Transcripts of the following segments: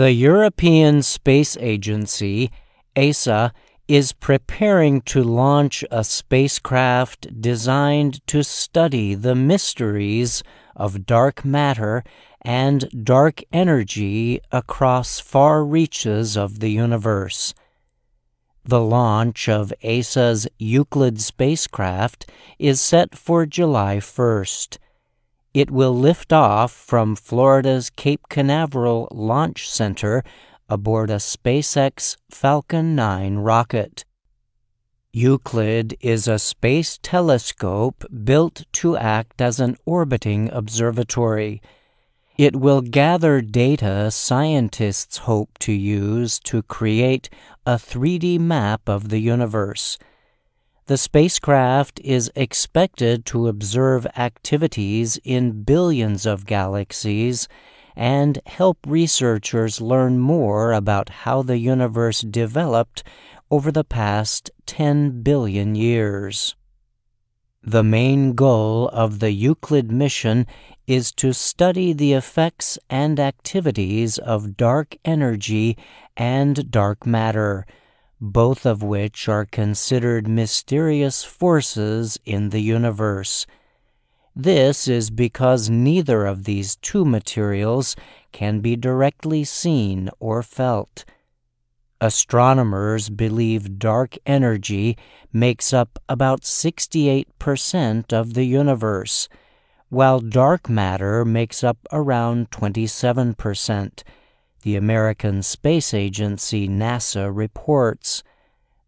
The European Space Agency, ESA, is preparing to launch a spacecraft designed to study the mysteries of dark matter and dark energy across far reaches of the universe. The launch of ESA's Euclid spacecraft is set for July 1st. It will lift off from Florida's Cape Canaveral Launch Center aboard a SpaceX Falcon 9 rocket. Euclid is a space telescope built to act as an orbiting observatory. It will gather data scientists hope to use to create a 3D map of the universe. The spacecraft is expected to observe activities in billions of galaxies and help researchers learn more about how the universe developed over the past 10 billion years. The main goal of the Euclid mission is to study the effects and activities of dark energy and dark matter, both of which are considered mysterious forces in the universe. This is because neither of these two materials can be directly seen or felt. Astronomers believe dark energy makes up about 68% of the universe, while dark matter makes up around 27%, the American Space Agency NASA reports.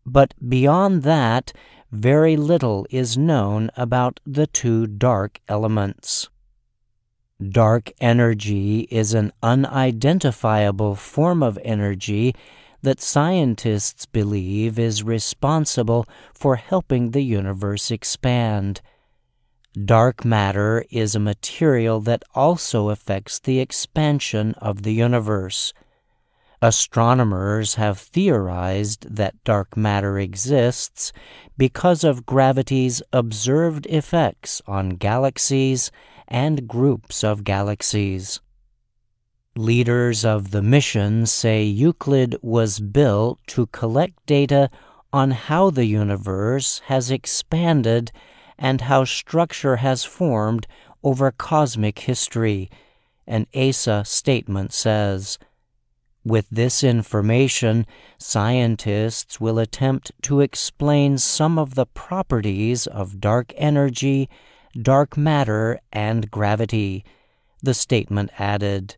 But beyond that, very little is known about the two dark elements. Dark energy is an unidentifiable form of energy that scientists believe is responsible for helping the universe expand. Dark matter is a material that also affects the expansion of the universe. Astronomers have theorized that dark matter exists because of gravity's observed effects on galaxies and groups of galaxies. Leaders of the mission say Euclid was built to collect data on how the universe has expanded and how structure has formed over cosmic history, an ESA statement says. With this information, scientists will attempt to explain some of the properties of dark energy, dark matter, and gravity. The statement added.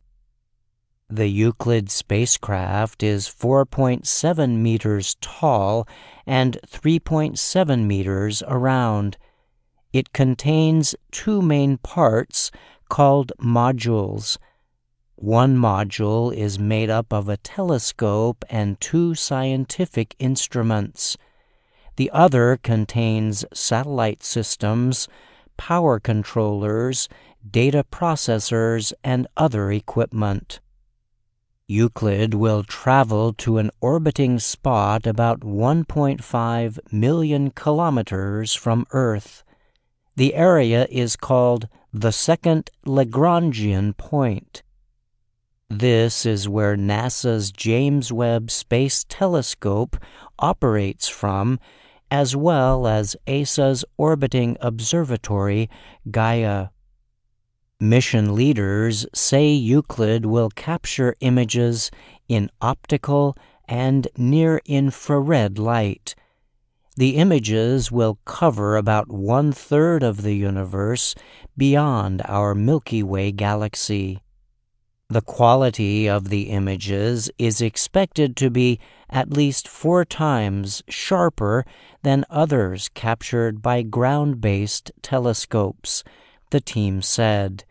The Euclid spacecraft is 4.7 meters tall and 3.7 meters around. It contains two main parts called modules. One module is made up of a telescope and two scientific instruments. The other contains satellite systems, power controllers, data processors, and other equipment. Euclid will travel to an orbiting spot about 1.5 million kilometers from Earth. The area is called the second Lagrangian point. This is where NASA's James Webb Space Telescope operates from, as well as ESA's orbiting observatory, Gaia. Mission leaders say Euclid will capture images in optical and near infrared light. The images will cover about one third of the universe beyond our Milky Way galaxy. The quality of the images is expected to be at least four times sharper than others captured by ground based telescopes, the team said.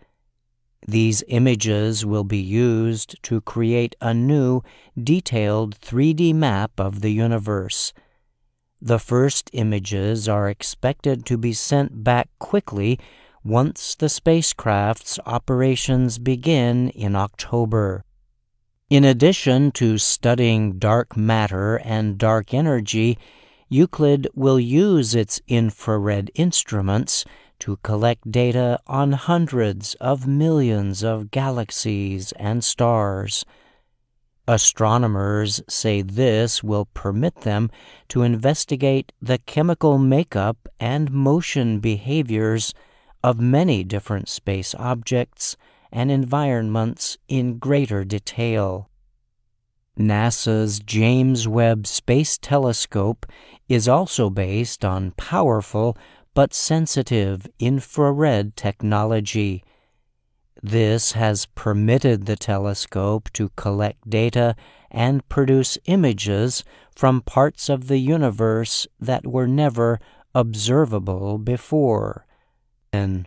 These images will be used to create a new, detailed 3D map of the universe. The first images are expected to be sent back quickly once the spacecraft's operations begin in October. In addition to studying dark matter and dark energy, Euclid will use its infrared instruments to collect data on hundreds of millions of galaxies and stars. Astronomers say this will permit them to investigate the chemical makeup and motion behaviors of many different space objects and environments in greater detail. NASA's James Webb Space Telescope is also based on powerful but sensitive infrared technology. This has permitted the telescope to collect data and produce images from parts of the universe that were never observable before. And